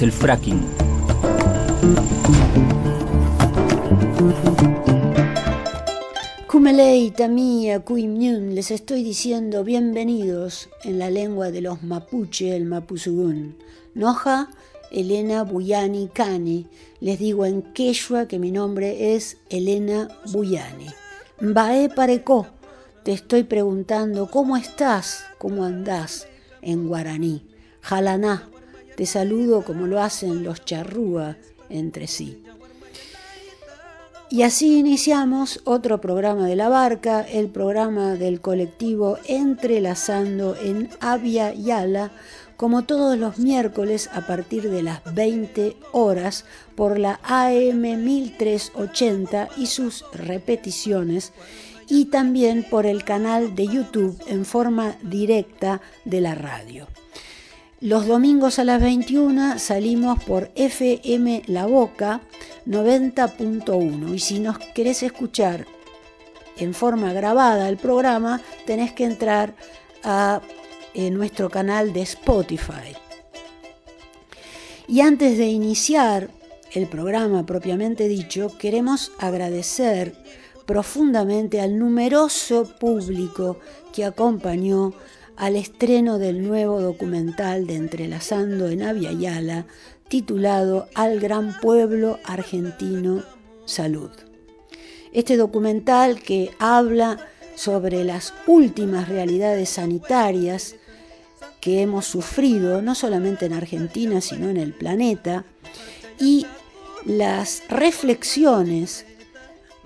El fracking. Kumelei, Tamia, Kuimnyun, les estoy diciendo bienvenidos en la lengua de los mapuche, el mapuzugún. Noja, Elena Buyani Kani. Les digo en quechua que mi nombre es Elena Buyani. Mbae Pareco, te estoy preguntando cómo estás, cómo andás en guaraní. Jalaná, te saludo como lo hacen los charrúa entre sí. Y así iniciamos otro programa de la barca, el programa del colectivo Entrelazando en Avia Yala, como todos los miércoles a partir de las 20 horas por la AM 1380 y sus repeticiones, y también por el canal de YouTube en forma directa de la radio. Los domingos a las 21 salimos por FM La Boca 90.1 y si nos querés escuchar en forma grabada el programa, tenés que entrar a eh, nuestro canal de Spotify. Y antes de iniciar el programa propiamente dicho, queremos agradecer profundamente al numeroso público que acompañó al estreno del nuevo documental de Entrelazando en Yala, titulado Al Gran Pueblo Argentino Salud. Este documental que habla sobre las últimas realidades sanitarias que hemos sufrido, no solamente en Argentina, sino en el planeta, y las reflexiones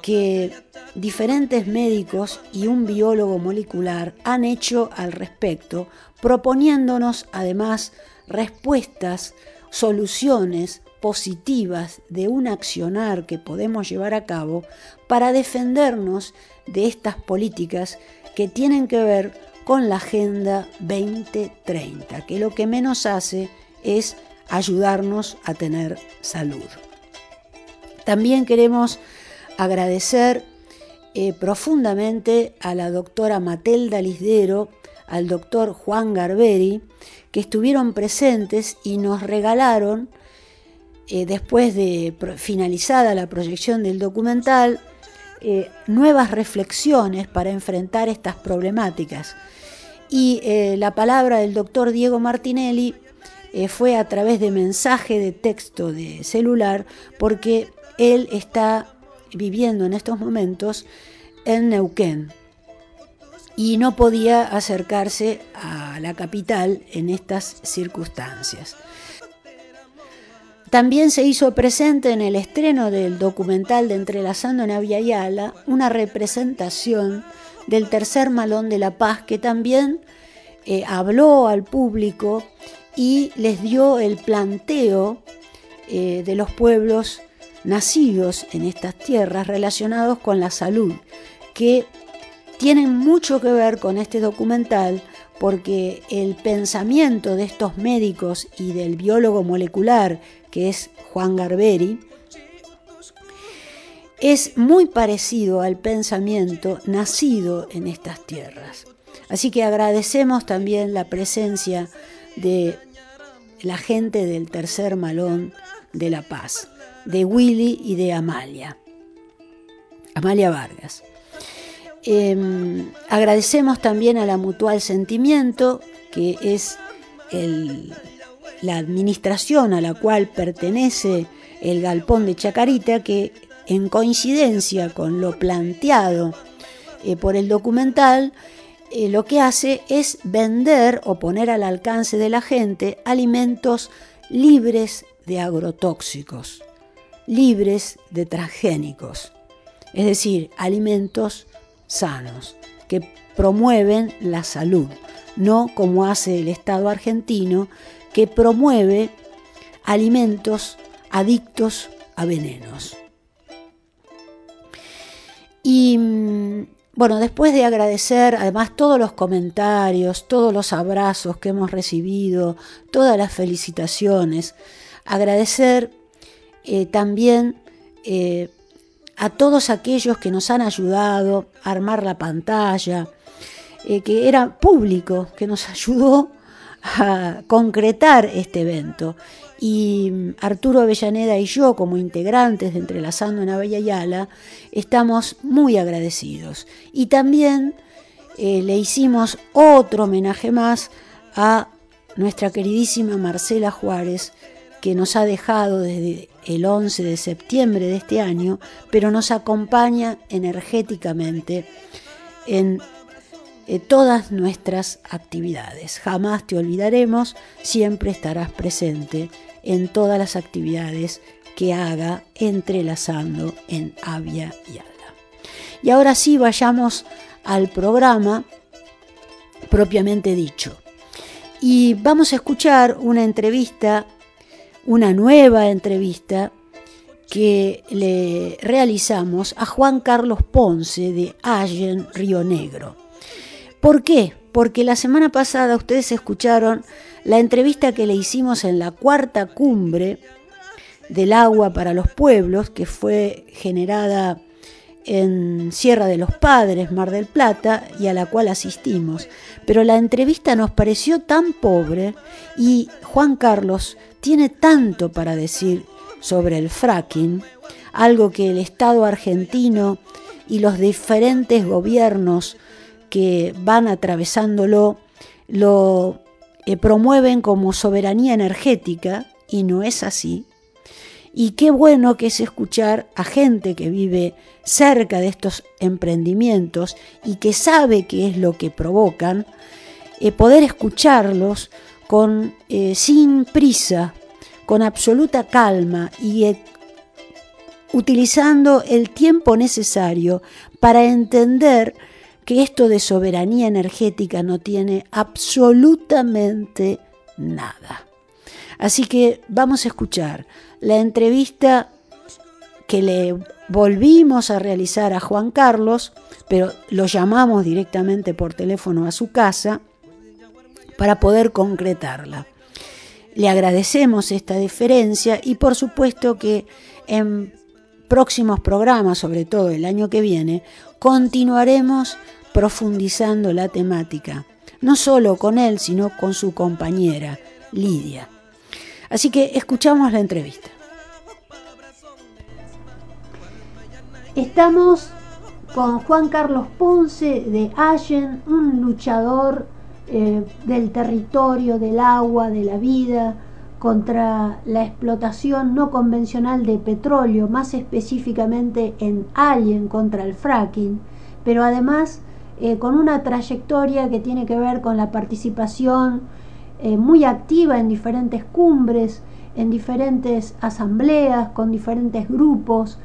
que diferentes médicos y un biólogo molecular han hecho al respecto, proponiéndonos además respuestas, soluciones positivas de un accionar que podemos llevar a cabo para defendernos de estas políticas que tienen que ver con la Agenda 2030, que lo que menos hace es ayudarnos a tener salud. También queremos agradecer eh, profundamente a la doctora Matelda Lisdero, al doctor Juan Garberi, que estuvieron presentes y nos regalaron, eh, después de finalizada la proyección del documental, eh, nuevas reflexiones para enfrentar estas problemáticas. Y la palabra del doctor Diego Martinelli fue a través de mensaje de texto de celular, porque él está viviendo en estos momentos en Neuquén y no podía acercarse a la capital en estas circunstancias. También se hizo presente en el estreno del documental de Entrelazando en Aviala una representación del tercer malón de la paz que también eh, habló al público y les dio el planteo eh, de los pueblos nacidos en estas tierras relacionados con la salud, que tienen mucho que ver con este documental porque el pensamiento de estos médicos y del biólogo molecular, que es Juan Garberi, es muy parecido al pensamiento nacido en estas tierras. Así que agradecemos también la presencia de la gente del tercer malón de La Paz, de Willy y de Amalia, Amalia Vargas. Em, agradecemos también a la Mutual Sentimiento, que es la administración a la cual pertenece el galpón de Chacarita, que en coincidencia con lo planteado eh, por el documental, eh, lo que hace es vender o poner al alcance de la gente alimentos libres de agrotóxicos, libres de transgénicos, es decir, alimentos sanos que promueven la salud, no como hace el Estado argentino que promueve alimentos adictos a venenos. Y mm, bueno, después de agradecer además todos los comentarios, todos los abrazos que hemos recibido, todas las felicitaciones, agradecer eh, también eh, a todos aquellos que nos han ayudado a armar la pantalla, eh, que era público, que nos ayudó a concretar este evento. Y mm, Arturo Avellaneda y yo, como integrantes de Entrelazando en Yala, estamos muy agradecidos. Y también le hicimos otro homenaje más a nuestra queridísima Marcela Juárez, que nos ha dejado desde el 11 de septiembre de este año, pero nos acompaña energéticamente en eh, todas nuestras actividades. Jamás te olvidaremos, siempre estarás presente en todas las actividades que haga entrelazando en Avia y Ala. Y ahora sí vayamos al programa propiamente dicho. Y vamos a escuchar una entrevista, una nueva entrevista que le realizamos a Juan Carlos Ponce de Allen, Río Negro. ¿Por qué? Porque la semana pasada ustedes escucharon la entrevista que le hicimos en la cuarta cumbre del agua para los pueblos, que fue generada en Sierra de los Padres, Mar del Plata, y a la cual asistimos. Pero la entrevista nos pareció tan pobre y Juan Carlos tiene tanto para decir sobre el fracking, algo que el Estado argentino y los diferentes gobiernos que van atravesándolo lo eh, promueven como soberanía energética y no es así. Y qué bueno que es escuchar a gente que vive cerca de estos emprendimientos y que sabe qué es lo que provocan, eh, poder escucharlos con, eh, sin prisa, con absoluta calma y utilizando el tiempo necesario para entender que esto de soberanía energética no tiene absolutamente nada. Así que vamos a escuchar la entrevista que le volvimos a realizar a Juan Carlos, pero lo llamamos directamente por teléfono a su casa para poder concretarla. Le agradecemos esta diferencia y por supuesto que en próximos programas, sobre todo el año que viene, continuaremos profundizando la temática, no solo con él, sino con su compañera, Lidia. Así que escuchamos la entrevista. Estamos con Juan Carlos Ponce de Allen, un luchador eh, del territorio, del agua, de la vida, contra la explotación no convencional de petróleo, más específicamente en Allen contra el fracking, pero además eh, con una trayectoria que tiene que ver con la participación eh, muy activa en diferentes cumbres, en diferentes asambleas, con diferentes grupos.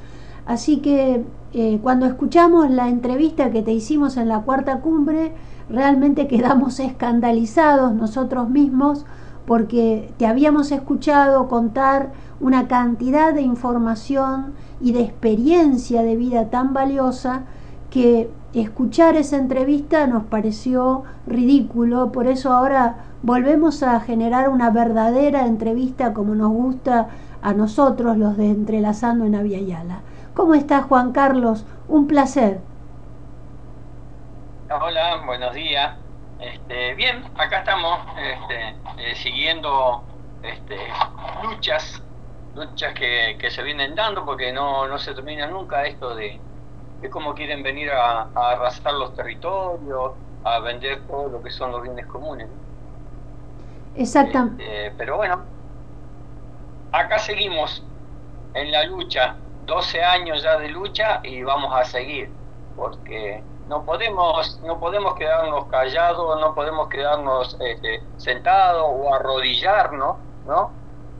Así que eh, cuando escuchamos la entrevista que te hicimos en la cuarta cumbre, realmente quedamos escandalizados nosotros mismos porque te habíamos escuchado contar una cantidad de información y de experiencia de vida tan valiosa que escuchar esa entrevista nos pareció ridículo, por eso ahora volvemos a generar una verdadera entrevista como nos gusta a nosotros los de Entrelazando en Aviala. ¿Cómo estás, Juan Carlos? Un placer. Hola, buenos días. Este, bien, acá estamos este, eh, siguiendo este, luchas, luchas que, que, se vienen dando porque no, no se termina nunca esto de, de cómo quieren venir a, a, arrasar los territorios, a vender todo lo que son los bienes comunes. Exactamente. Este, pero bueno, acá seguimos en la lucha, 12 años ya de lucha y vamos a seguir, porque no podemos no podemos quedarnos callados no podemos quedarnos este, sentados o arrodillarnos no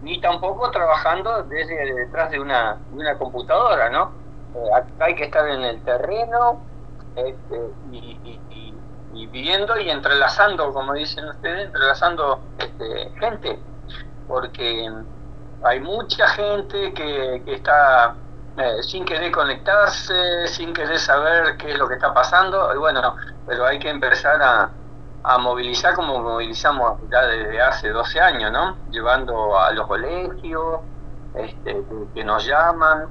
ni tampoco trabajando desde detrás de una de una computadora no eh, acá hay que estar en el terreno este, y, y, y, y, viendo y entrelazando como dicen ustedes entrelazando este, gente porque hay mucha gente que, que está eh, sin querer conectarse, sin querer saber qué es lo que está pasando, y bueno, pero hay que empezar a, a movilizar como movilizamos ya desde hace 12 años, ¿no? Llevando a los colegios, este, que nos llaman,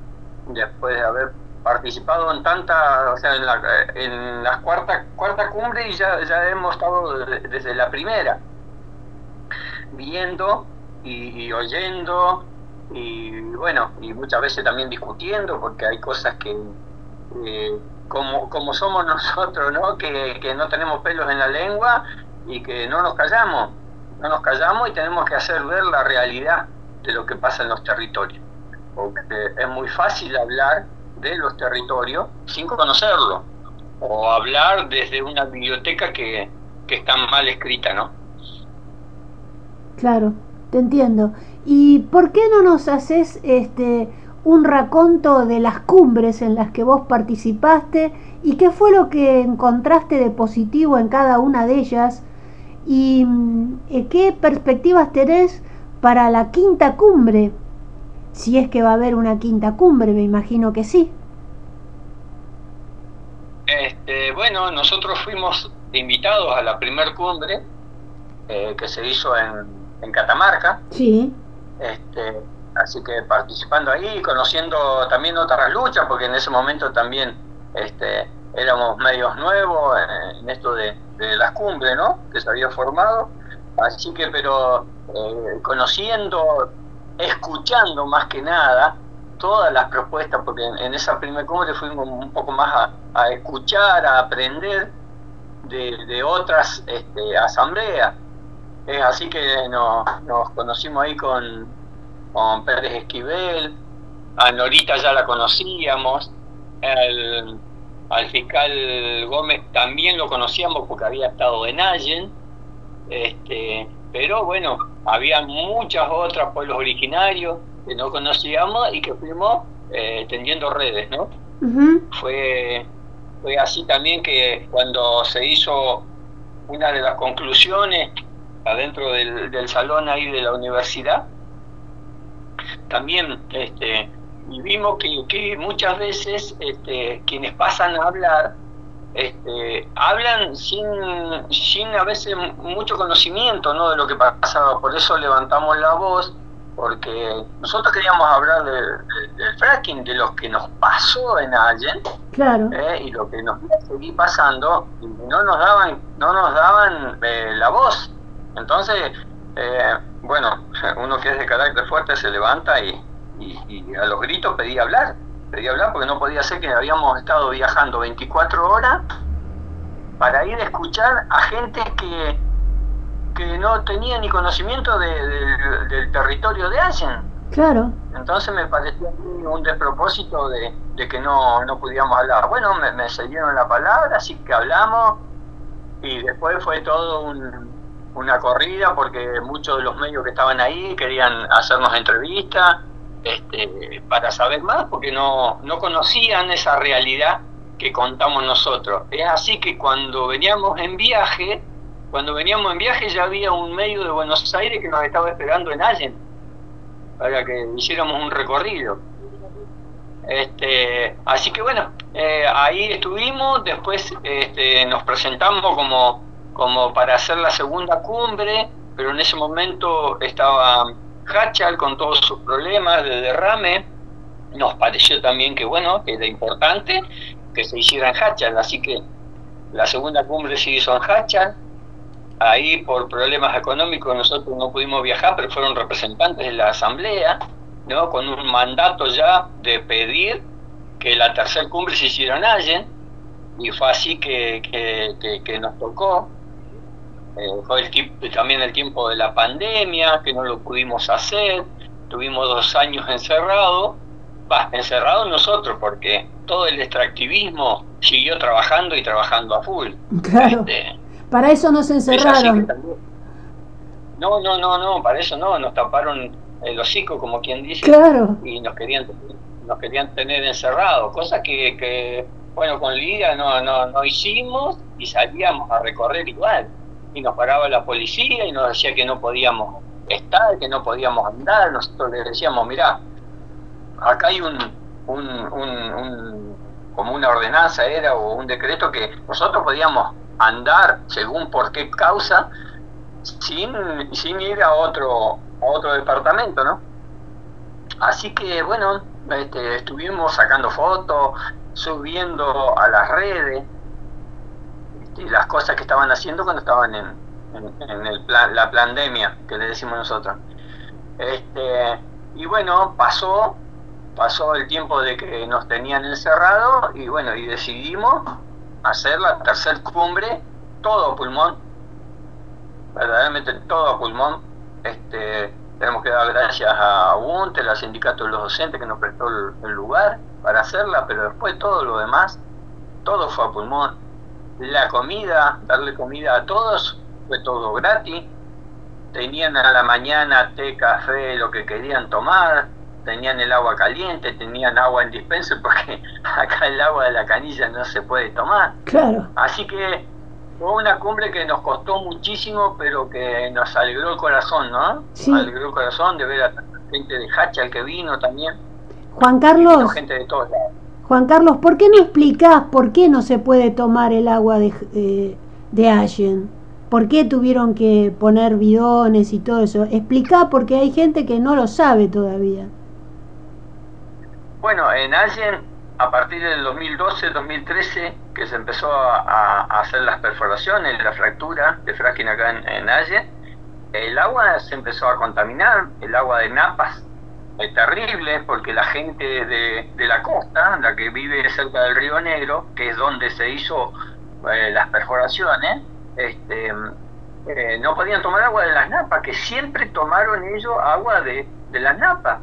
después de haber participado en tanta, o sea, en la, en la cuarta, cuarta cumbre y ya, ya hemos estado desde, la primera, viendo y, y oyendo y bueno, y muchas veces también discutiendo, porque hay cosas que, eh, como, como somos nosotros, ¿no? Que, que no tenemos pelos en la lengua y que no nos callamos, no nos callamos y tenemos que hacer ver la realidad de lo que pasa en los territorios. Porque es muy fácil hablar de los territorios sin conocerlo, o hablar desde una biblioteca que, que está mal escrita, ¿no? Claro, te entiendo. ¿Y por qué no nos haces este un raconto de las cumbres en las que vos participaste y qué fue lo que encontraste de positivo en cada una de ellas y eh, qué perspectivas tenés para la quinta cumbre? Si es que va a haber una quinta cumbre, me imagino que sí. Este, bueno, nosotros fuimos invitados a la primer cumbre eh, que se hizo en, en Catamarca. Sí. Este, así que participando ahí, conociendo también otras luchas, porque en ese momento también este, éramos medios nuevos en, en esto de, de, las cumbres, ¿no? Que se había formado. Así que, pero eh, conociendo, escuchando más que nada todas las propuestas, porque en, esa primera cumbre fuimos un poco más a, escuchar, a aprender de, otras este, asambleas. Es así que nos, conocimos ahí con, con Pérez Esquivel, a Norita ya la conocíamos, al, al, fiscal Gómez también lo conocíamos porque había estado en Allen, este, pero bueno, había muchas otras pueblos originarios que no conocíamos y que fuimos eh, tendiendo redes, ¿no? Uh -huh. Fue, fue así también que cuando se hizo una de las conclusiones adentro del, del, salón ahí de la universidad, también este, vimos que, que muchas veces este, quienes pasan a hablar este, hablan sin, sin a veces mucho conocimiento ¿no? de lo que pasaba, por eso levantamos la voz, porque nosotros queríamos hablar de, de, del fracking, de lo que nos pasó en Allen, claro. eh, y lo que nos iba a seguir pasando, y no nos daban, no nos daban eh, la voz. Entonces, eh, bueno, uno que es de carácter fuerte se levanta y, y, y, a los gritos pedía hablar, pedía hablar porque no podía ser que habíamos estado viajando 24 horas para ir a escuchar a gente que, que no tenía ni conocimiento de, de, del territorio de Allen. Claro. Entonces me pareció un despropósito de, de que no, no pudiéramos hablar. Bueno, me, me cedieron la palabra, así que hablamos y después fue todo un, una corrida porque muchos de los medios que estaban ahí querían hacernos entrevistas este, para saber más porque no, no conocían esa realidad que contamos nosotros. Es así que cuando veníamos en viaje, cuando veníamos en viaje ya había un medio de Buenos Aires que nos estaba esperando en Allen para que hiciéramos un recorrido. Este, así que bueno, eh, ahí estuvimos, después este, nos presentamos como como para hacer la segunda cumbre, pero en ese momento estaba Hachal con todos sus problemas de derrame, nos pareció también que bueno, que era importante que se hiciera en Hachal, así que la segunda cumbre se hizo en Hachal, ahí por problemas económicos nosotros no pudimos viajar, pero fueron representantes de la asamblea, ¿no? con un mandato ya de pedir que la tercera cumbre se hiciera en Allen, y fue así que, que, nos tocó. Eh, fue el, también el tiempo de la pandemia, que no lo pudimos hacer, tuvimos dos años encerrados, va, encerrados nosotros, porque todo el extractivismo siguió trabajando y trabajando a full. Claro. Este, para eso nos encerraron. No, no, no, no, para eso no, nos taparon el hocico, como quien dice, claro. y nos querían nos querían tener encerrados, cosa que, que bueno, con Lidia no, no, no hicimos y salíamos a recorrer igual. Y nos paraba la policía y nos decía que no podíamos estar, que no podíamos andar. Nosotros le decíamos, mirá, acá hay un, un, un, como una ordenanza era o un decreto que nosotros podíamos andar según por qué causa sin, sin ir a otro, a otro departamento, ¿no? Así que bueno, este, estuvimos sacando fotos, subiendo a las redes este, las cosas que estaban haciendo cuando estaban en, en, el la pandemia que le decimos nosotros. Este, y bueno, pasó, pasó el tiempo de que nos tenían encerrados y bueno, y decidimos hacer la tercer cumbre todo a pulmón, verdaderamente todo a pulmón. Este, tenemos que dar gracias a UNTE, al sindicato de los docentes que nos prestó el, lugar para hacerla, pero después todo lo demás, todo fue a pulmón. La comida, darle comida a todos, fue todo gratis. Tenían a la mañana té, café, lo que querían tomar, tenían el agua caliente, tenían agua en dispenser porque acá el agua de la canilla no se puede tomar. Claro. Así que fue una cumbre que nos costó muchísimo, pero que nos alegró el corazón, ¿no? Sí. alegró el corazón de ver a gente de Hachal que vino también. Juan Carlos. gente de todos lados. Juan Carlos, ¿por qué no explicás por qué no se puede tomar el agua de, Allen? ¿Por qué tuvieron que poner bidones y todo eso? Explica porque hay gente que no lo sabe todavía. Bueno, en Allen a partir del 2012-2013 que se empezó a, hacer las perforaciones, la fractura de fracking acá en, en el agua se empezó a contaminar, el agua de napas es terrible porque la gente de, la costa, la que vive cerca del río Negro, que es donde se hizo eh, las perforaciones, este, eh, no podían tomar agua de las napas, que siempre tomaron ellos agua de, de las napas,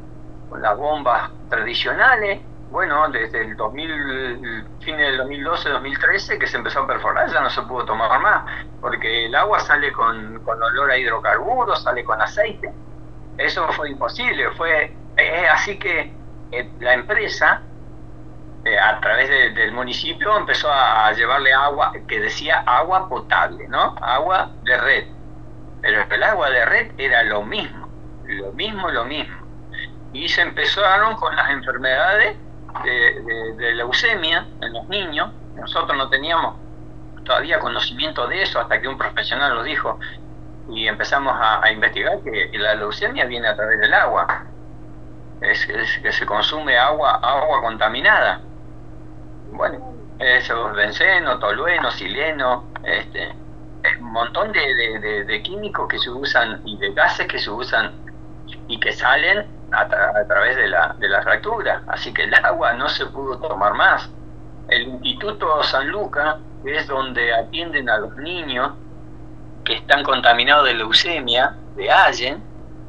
con las bombas tradicionales, bueno, desde el 2000, fin del 2012-2013 que se empezó a perforar, ya no se pudo tomar más, porque el agua sale con, olor a hidrocarburos, sale con aceite. Eso fue imposible, fue así que eh, la empresa, eh, a través del municipio, empezó a, llevarle agua que decía agua potable, ¿no? Agua de red. Pero el agua de red era lo mismo, lo mismo, lo mismo. Y se empezaron con las enfermedades de, leucemia en los niños. Nosotros no teníamos todavía conocimiento de eso hasta que un profesional lo dijo y empezamos a, investigar que la leucemia viene a través del agua. Es, que se consume agua, agua contaminada. Bueno, eso, benceno, tolueno, sileno, este, un montón de, de, químicos que se usan y de gases que se usan y que salen a, través de la, de la fractura. Así que el agua no se pudo tomar más. El Instituto San Lucas es donde atienden a los niños que están contaminados de leucemia, de Allen,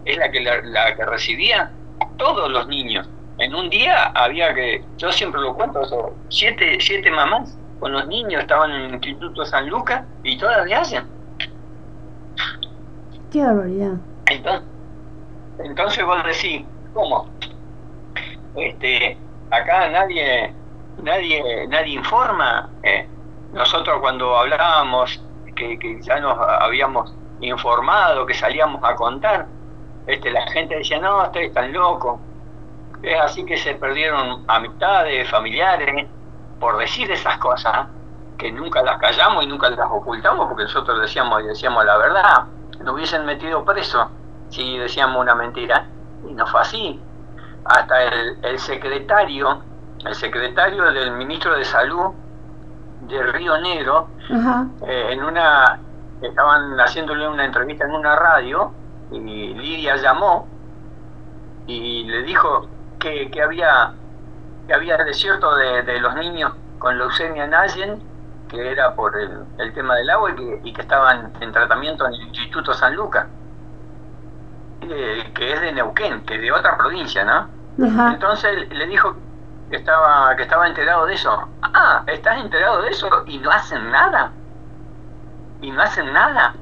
es la que, la, que recibía todos los niños. En un día había que, yo siempre lo cuento, siete, siete mamás con los niños estaban en el Instituto San Lucas y todas de Allen. Qué barbaridad. Entonces, entonces vos decís, ¿cómo? Este, acá nadie, nadie, nadie informa. Eh. Nosotros cuando hablábamos, que, ya nos habíamos informado, que salíamos a contar, este, la gente decía, no, ustedes están locos. Es así que se perdieron amistades, familiares, por decir esas cosas, que nunca las callamos y nunca las ocultamos, porque nosotros decíamos y decíamos la verdad. Nos hubiesen metido preso si decíamos una mentira. Y no fue así. hasta el, secretario, el secretario del ministro de Salud de Río Negro, eh, en una, estaban haciéndole una entrevista en una radio, y Lidia llamó y le dijo que, que había que había desierto de, de los niños con leucemia en Allen, que era por el, el tema del agua y que, y que, estaban en tratamiento en el Instituto San Lucas, eh, que es de Neuquén, que es de otra provincia, ¿no? Entonces le dijo que estaba, que estaba enterado de eso. Ah, ¿estás enterado de eso? Y no hacen nada. Y no hacen nada.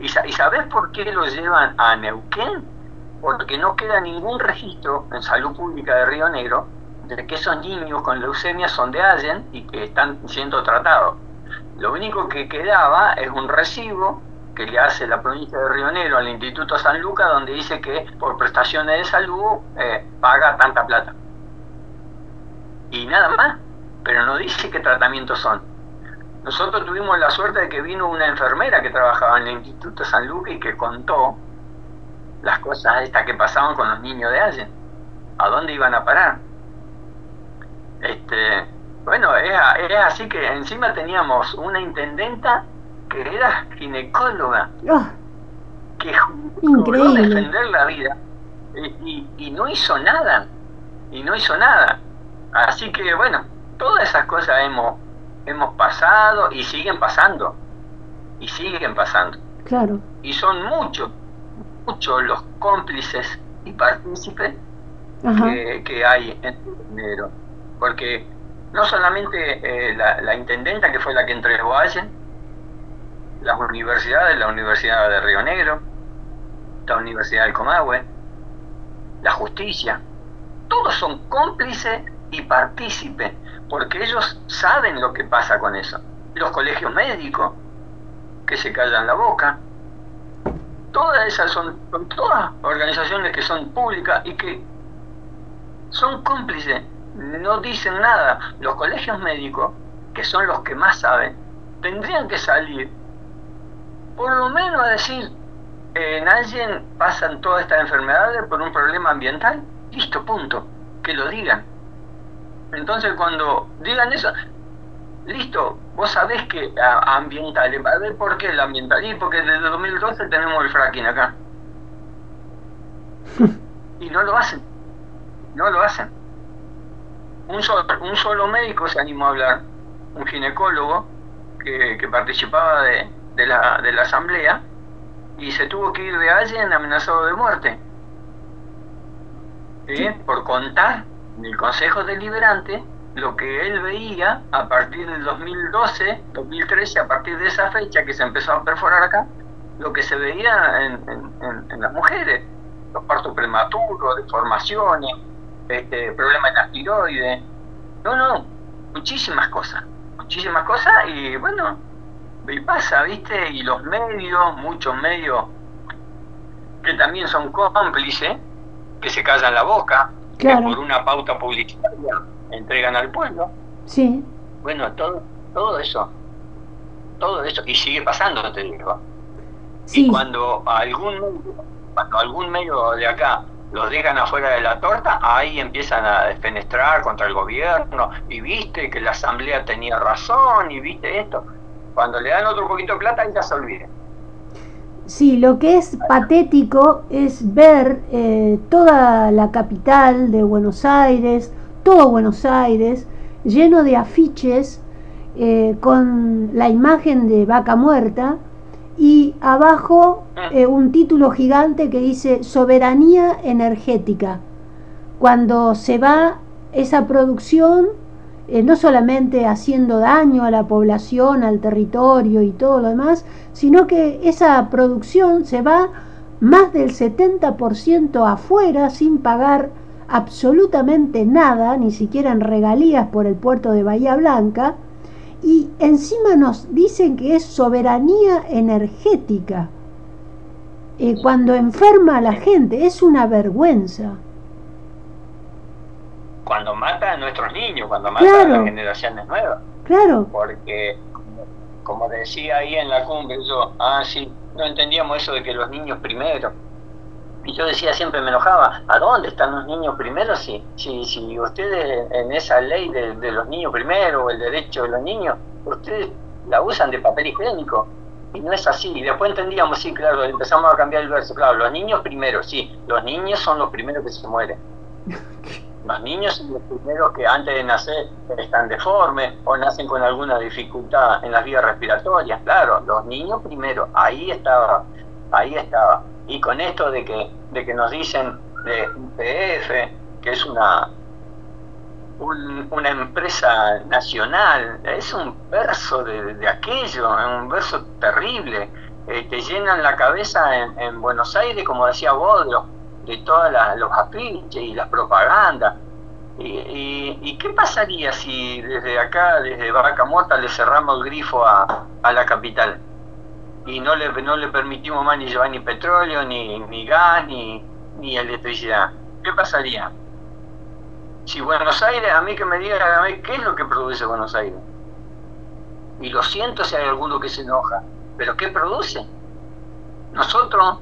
¿Y, ¿Y sabes por qué lo llevan a Neuquén? Porque no queda ningún registro en salud pública de Río Negro de que esos niños con leucemia son de Allen y que están siendo tratados. Lo único que quedaba es un recibo que le hace la provincia de Río Negro al Instituto San Lucas, donde dice que por prestaciones de salud eh, paga tanta plata. Y nada más, pero no dice qué tratamientos son. Nosotros tuvimos la suerte de que vino una enfermera que trabajaba en el Instituto San Lucas y que contó las cosas estas que pasaban con los niños de Allen, a dónde iban a parar. Este, bueno, es, así que encima teníamos una intendenta que era ginecóloga, ah. que juró defender la vida y, y, no hizo nada, y no hizo nada. Así que bueno, todas esas cosas hemos, hemos pasado y siguen pasando, y siguen pasando. Claro. Y son muchos, muchos los cómplices y partícipes que, que, hay en enero porque no solamente eh, la, intendenta, que fue la que entregó a Allen, las universidades, la Universidad de Río Negro, la Universidad del Comahue, la justicia, todos son cómplices y partícipes, porque ellos saben lo que pasa con eso. Los colegios médicos, que se callan la boca, todas esas son, son todas organizaciones que son públicas y que son cómplices no dicen nada. Los colegios médicos, que son los que más saben, tendrían que salir, por lo menos a decir, en alguien pasan todas estas enfermedades por un problema ambiental, listo, punto, que lo digan. Entonces cuando digan eso, listo, vos sabés que a, ambiental, a ver por qué el ambiental, y porque desde 2012 tenemos el fracking acá. Y no lo hacen, no lo hacen un solo, un solo médico se animó a hablar, un ginecólogo que, participaba de, de, la, de la asamblea y se tuvo que ir de Allen amenazado de muerte. Por contar en el Consejo Deliberante lo que él veía a partir del 2012, 2013, a partir de esa fecha que se empezó a perforar acá, lo que se veía en, en, las mujeres, los partos prematuros, deformaciones, este, problemas en la tiroides. No, no, muchísimas cosas, muchísimas cosas y bueno, y pasa, ¿viste? Y los medios, muchos medios que también son cómplices, que se callan la boca, que por una pauta publicitaria entregan al pueblo. Sí. Bueno, todo, todo eso, todo eso, y sigue pasando, te digo. Sí. Y cuando algún, cuando algún medio de acá los dejan afuera de la torta, ahí empiezan a defenestrar contra el gobierno, y viste que la asamblea tenía razón, y viste esto. Cuando le dan otro poquito de plata, ya se olviden. Sí, lo que es patético es ver eh, toda la capital de Buenos Aires, todo Buenos Aires, lleno de afiches eh, con la imagen de vaca muerta, y abajo ah. eh, un título gigante que dice soberanía energética. Cuando se va esa producción, eh, no solamente haciendo daño a la población, al territorio y todo lo demás, sino que esa producción se va más del 70% afuera sin pagar absolutamente nada, ni siquiera en regalías por el puerto de Bahía Blanca, y encima nos dicen que es soberanía energética. Eh, cuando enferma a la gente, es una vergüenza. Cuando mata a nuestros niños, cuando mata a las generaciones nuevas. Claro. Porque, como decía ahí en la cumbre, yo, ah, sí, no entendíamos eso de que los niños primero. Y yo decía, siempre me enojaba, ¿a dónde están los niños primero? Si, si, si ustedes en esa ley de, de los niños primero, o el derecho de los niños, ustedes la usan de papel higiénico. Y no es así. Y después entendíamos, sí, claro, empezamos a cambiar el verso. Claro, los niños primero, sí, los niños son los primeros que se mueren. Los niños son los primeros que antes de nacer están deformes o nacen con alguna dificultad en las vías respiratorias. Claro, los niños primero, ahí estaba, ahí estaba. Y con esto de que, de que nos dicen de UPF, que es una, una empresa nacional, es un verso de, aquello, un verso terrible. Eh, te llenan la cabeza en, Buenos Aires, como decía Bodro, de todos los afiches y las propagandas. Y, qué pasaría si desde acá, desde Vaca Muerta, le cerramos el grifo a, la capital? Y no le, no le permitimos más ni llevar ni petróleo, ni, ni gas, ni, ni electricidad. ¿Qué pasaría? Si Buenos Aires, a mí que me digan qué es lo que produce Buenos Aires. Y lo siento si hay alguno que se enoja, pero ¿qué produce? Nosotros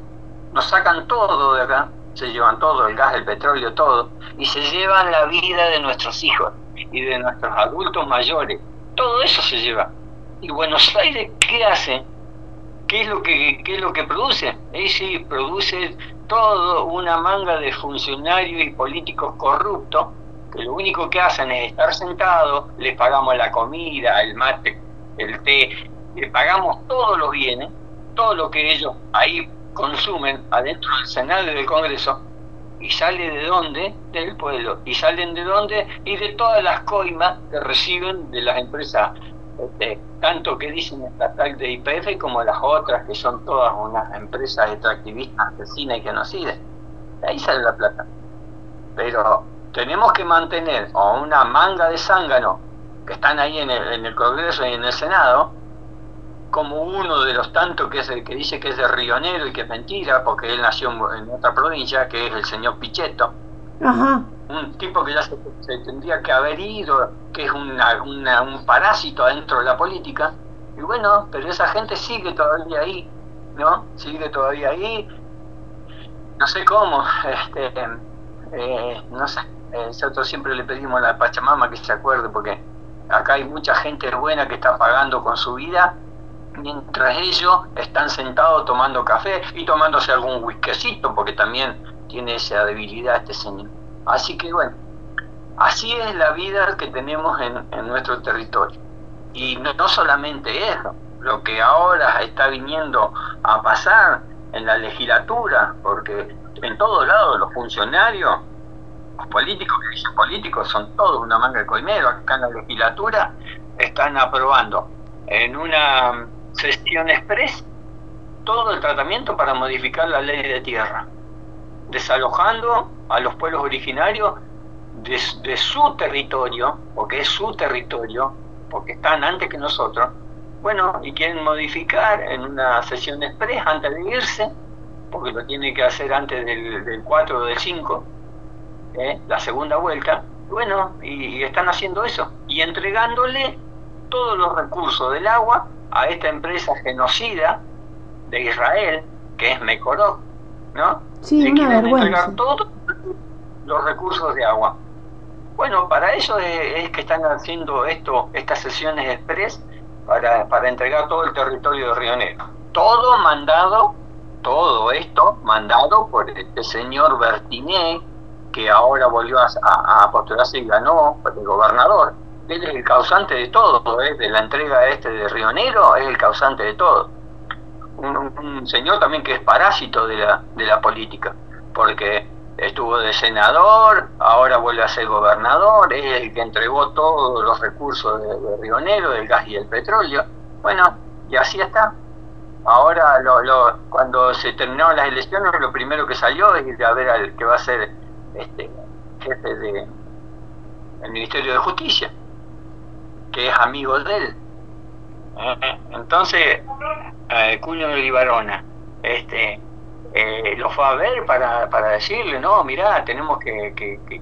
nos sacan todo de acá, se llevan todo, el gas, el petróleo, todo, y se llevan la vida de nuestros hijos y de nuestros adultos mayores. Todo eso se lleva. ¿Y Buenos Aires qué hace? ¿Qué es lo que, qué es lo que produce? Y sí, produce todo una manga de funcionarios y políticos corruptos que lo único que hacen es estar sentados, les pagamos la comida, el mate, el té, les pagamos todos los bienes, todo lo que ellos ahí consumen adentro del Senado y del Congreso, y sale de dónde? Del pueblo. ¿Y salen de dónde? Y de todas las coimas que reciben de las empresas, este, tanto que dicen estatal de IPF como las otras, que son todas unas empresas extractivistas, asesinas y genocidas. De ahí sale la plata. Pero tenemos que mantener a una manga de zángano que están ahí en el, en el Congreso y en el Senado, como uno de los tantos que es el que dice que es de Rionero y que es mentira, porque él nació en otra provincia, que es el señor Pichetto. Un tipo que ya se, tendría que haber ido, que es una, un parásito adentro de la política. Y bueno, pero esa gente sigue todavía ahí, ¿no? Sigue todavía ahí. No sé cómo, este, eh, no sé. Eh, nosotros siempre le pedimos a la Pachamama que se acuerde, porque acá hay mucha gente buena que está pagando con su vida, mientras ellos están sentados tomando café y tomándose algún whiskycito, porque también tiene esa debilidad este señor. Así que bueno, así es la vida que tenemos en, nuestro territorio. Y no, solamente eso, lo que ahora está viniendo a pasar en la legislatura, porque en todos lados los funcionarios los políticos que dicen políticos son todos una manga de coimero. Acá en la legislatura están aprobando en una sesión express todo el tratamiento para modificar la ley de tierra, desalojando a los pueblos originarios de, su territorio, porque es su territorio, porque están antes que nosotros, bueno, y quieren modificar en una sesión express antes de irse, porque lo tiene que hacer antes del, del 4 o del 5, ¿eh? la segunda vuelta, bueno, y, están haciendo eso, y entregándole todos los recursos del agua a esta empresa genocida de Israel, que es Mekorot, ¿no? Sí, una entregar todos los recursos de agua. Bueno, para eso es, que están haciendo esto, estas sesiones express para, para entregar todo el territorio de Río Negro. Todo mandado, todo esto mandado por este señor Bertiné, que ahora volvió a, a, postularse y ganó el gobernador. Él es el causante de todo, ¿eh? de la entrega este de Río Negro, es el causante de todo. Un, señor también que es parásito de la, de la política, porque estuvo de senador, ahora vuelve a ser gobernador, es el que entregó todos los recursos de, Río Negro, del gas y el petróleo. Bueno, y así está. Ahora, lo, lo, cuando se terminaron las elecciones, lo primero que salió es ir a ver al que va a ser este, jefe de el Ministerio de Justicia, que es amigo de él. Eh, entonces, eh, Cuño de Libarona, este, eh, lo fue a ver para, para decirle, no, mirá, tenemos que,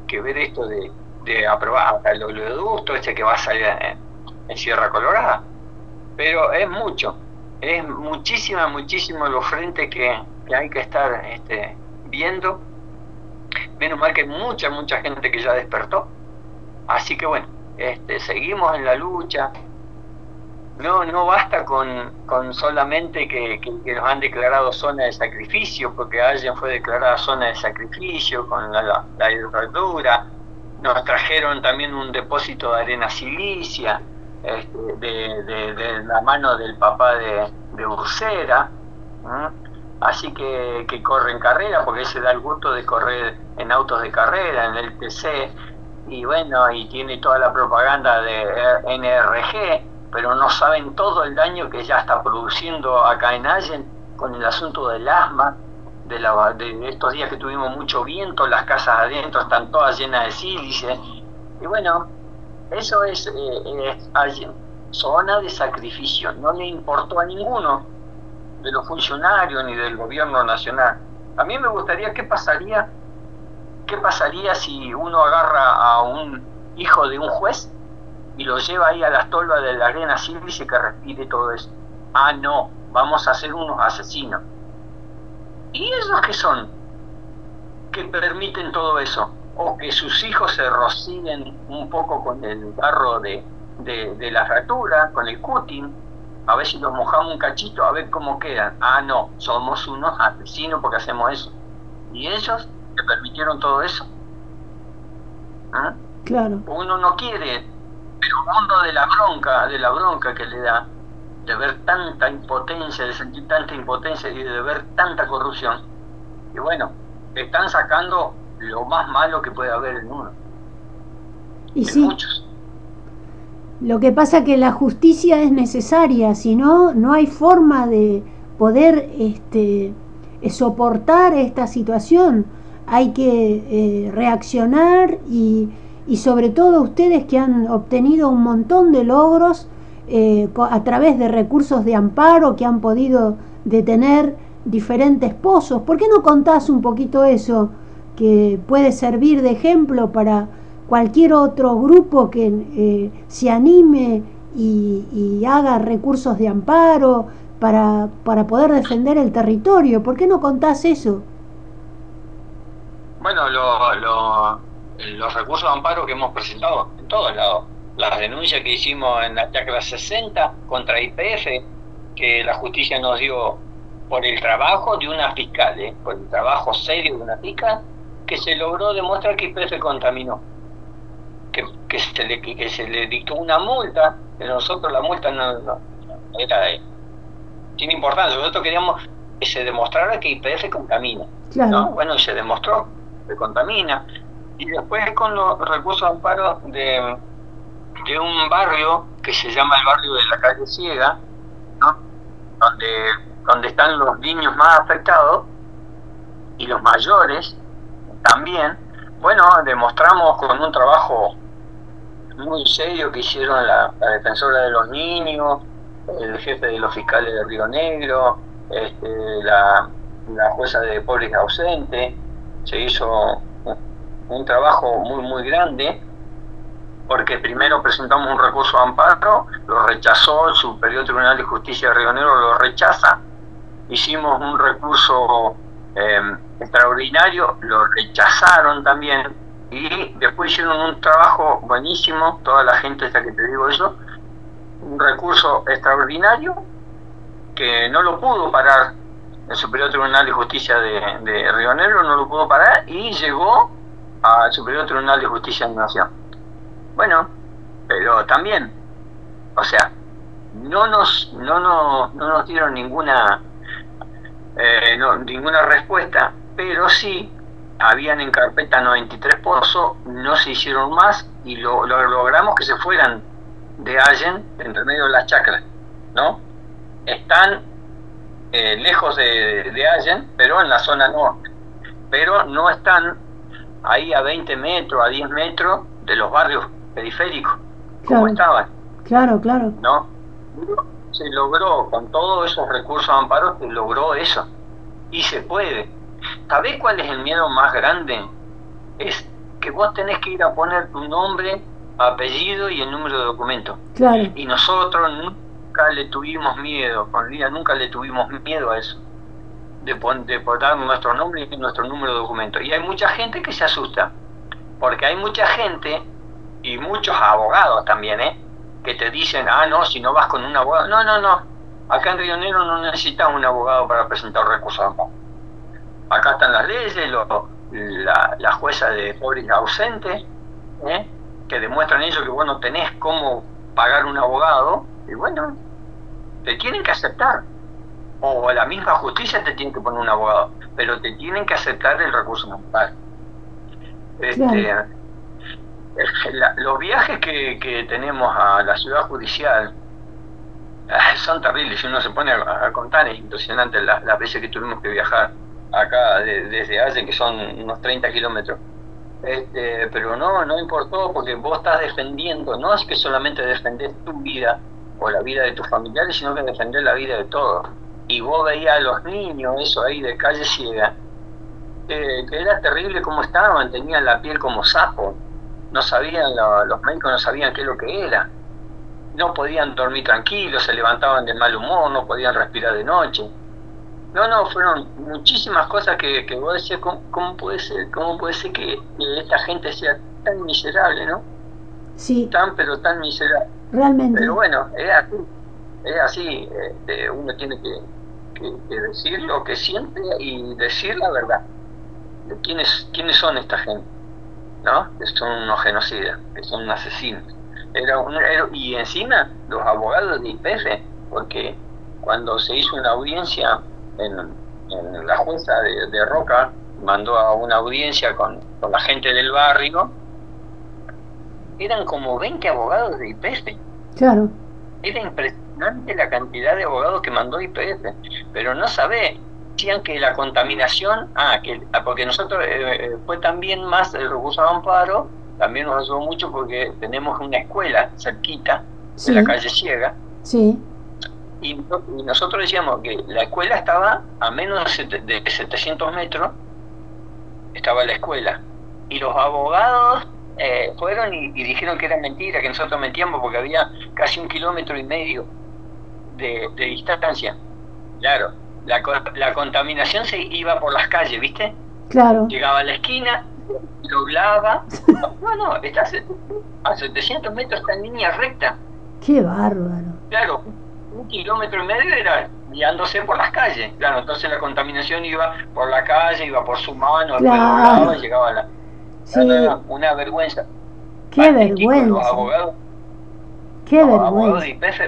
que, ver esto de, de aprobar el oleoducto, este que va a salir en, Sierra Colorada. Pero es mucho, es muchísima, muchísimo los frentes que, que hay que estar este, viendo. Menos mal que mucha, mucha gente que ya despertó. Así que bueno, este, seguimos en la lucha. No, no basta con, con solamente que, que, nos han declarado zona de sacrificio, porque alguien fue declarada zona de sacrificio con la, la, Nos trajeron también un depósito de arena silicia este, de, de, la mano del papá de, de Ursera. Así que, que corre en carrera, porque se da el gusto de correr en autos de carrera, en el TC y bueno, y tiene toda la propaganda de NRG, pero no saben todo el daño que ya está produciendo acá en Allen con el asunto del asma, de, la, de estos días que tuvimos mucho viento, las casas adentro están todas llenas de sílice, y bueno, eso es, eh, es zona de sacrificio, no le importó a ninguno de los funcionarios ni del gobierno nacional. A mí me gustaría qué pasaría ¿qué pasaría si uno agarra a un hijo de un juez y lo lleva ahí a las tolvas de la arena civil y que respire todo eso? Ah, no, vamos a ser unos asesinos. ¿Y esos qué son? Que permiten todo eso. O que sus hijos se rocíen un poco con el barro de, de, la fractura, con el cutting, a ver si los mojamos un cachito, a ver cómo quedan. Ah, no, somos unos asesinos porque hacemos eso. ¿Y ellos? Que permitieron todo eso. ¿Ah? Claro. Uno no quiere, pero uno de la bronca, de la bronca que le da, de ver tanta impotencia, de sentir tanta impotencia y de ver tanta corrupción. Y bueno, están sacando lo más malo que puede haber en uno. Y sí. Muchos. Lo que pasa que la justicia es necesaria, si no, no hay forma de poder este, soportar esta situación hay que eh, reaccionar y, y, sobre todo ustedes que han obtenido un montón de logros eh, a través de recursos de amparo que han podido detener diferentes pozos. ¿Por qué no contás un poquito eso que puede servir de ejemplo para cualquier otro grupo que eh, se anime y, y, haga recursos de amparo para, para poder defender el territorio? ¿Por qué no contás eso? Bueno, los recursos de amparo que hemos presentado en todos lados. Las denuncias que hicimos en la chacra 60 contra IPF, que la justicia nos dio por el trabajo de una fiscal, ¿eh? por el trabajo serio de una fiscal, que se logró demostrar que IPF contaminó. Que, que, se le, que se le dictó una multa, pero nosotros la multa no, era de, sin importancia. Nosotros queríamos que se demostrara que IPF contamina. ¿no? Bueno, se demostró se contamina. Y después con los recursos de amparo de, un barrio que se llama el barrio de la calle Ciega, donde, donde están los niños más afectados y los mayores también. Bueno, demostramos con un trabajo muy serio que hicieron la, defensora de los niños, el jefe de los fiscales de Río Negro, este, la, la jueza de pobres ausentes, se hizo un trabajo muy, muy grande, porque primero presentamos un recurso de amparo, lo rechazó el Superior Tribunal de Justicia de Río Negro, lo rechaza, hicimos un recurso eh, extraordinario, lo rechazaron también, y después hicieron un trabajo buenísimo, toda la gente esta que te digo eso, un recurso extraordinario que no lo pudo parar el Superior Tribunal de Justicia de, Río Negro no lo pudo parar y llegó al Superior Tribunal de Justicia de Nación. Bueno, pero también, o sea, no nos, no nos, no nos dieron ninguna, eh, ninguna respuesta, pero sí habían en carpeta 93 pozos, no se hicieron más y lo, logramos que se fueran de Allen, entre medio de las chacras, ¿no? Están eh, lejos de, de Allen, pero en la zona norte. Pero no están ahí a 20 metros, a 10 metros de los barrios periféricos, como estaban. Claro, claro. ¿No? Se logró, con todos esos recursos amparos, se logró eso. Y se puede. ¿Sabés cuál es el miedo más grande? Es que vos tenés que ir a poner tu nombre, apellido y el número de documento. Claro. Y nosotros nunca le tuvimos miedo, con Lía nunca le tuvimos miedo a eso. de, de dar nuestro nombre y nuestro número de documento. Y hay mucha gente que se asusta, porque hay mucha gente y muchos abogados también, ¿eh? que te dicen, ah, no, si no vas con un abogado. No, no, no. Acá en Río Negro no necesitas un abogado para presentar recursos Acá están las leyes, la, la, jueza de pobres ausentes, ¿eh? que demuestran ellos que vos no tenés cómo pagar un abogado. Y bueno, te tienen que aceptar. O la misma justicia te tiene que poner un abogado, pero te tienen que aceptar el recurso municipal. Este, los viajes que, tenemos a la ciudad judicial ah, son terribles. Si uno se pone a, contar, es impresionante las, veces que tuvimos que viajar acá desde hace que son unos 30 kilómetros. Este, pero no, no importó porque vos estás defendiendo, no es que solamente defendés tu vida o la vida de tus familiares, sino que defendés la vida de todos. Y vos veías a los niños, eso ahí de calle ciega, que era terrible como estaban, tenían la piel como sapo no sabían, los médicos no sabían qué es lo que era. No podían dormir tranquilos, se levantaban de mal humor, no podían respirar de noche. No, no, fueron muchísimas cosas que, que vos decías, ¿cómo, puede ser, ¿cómo puede ser que esta gente sea tan miserable, no? Sí. Tan, pero tan miserable. Pero bueno, es así, es así, este, uno tiene que, que, decir lo que siente y decir la verdad. De quiénes, quiénes son esta gente. ¿no? Que son unos genocidas, que son asesinos. Era, un, y encima los abogados de IPF, porque cuando se hizo una audiencia en, la jueza de, Roca, mandó a una audiencia con, la gente del barrio, eran como 20 abogados de IPF. Claro. Era impresionante la cantidad de abogados que mandó IPF, pero no sabe decían que la contaminación, ah, que, ah, porque nosotros eh, eh, fue también más el recurso de amparo, también nos ayudó mucho porque tenemos una escuela cerquita de la calle Ciega. Sí. Y, nosotros decíamos que la escuela estaba a menos de 700 metros, estaba la escuela. Y los abogados eh, fueron y, dijeron que era mentira, que nosotros mentíamos porque había casi un kilómetro y medio de, de distancia. Claro, la, la contaminación se iba por las calles, ¿viste? Claro. Llegaba a la esquina, doblaba. No, no, está a 700 metros está en línea recta. Qué bárbaro. Claro, un kilómetro y medio era guiándose por las calles. Claro, entonces la contaminación iba por la calle, iba por su mano, claro. y llegaba a la. Sí. una vergüenza. Qué vergüenza. Los abogados, Qué vergüenza. Abogados de IPF,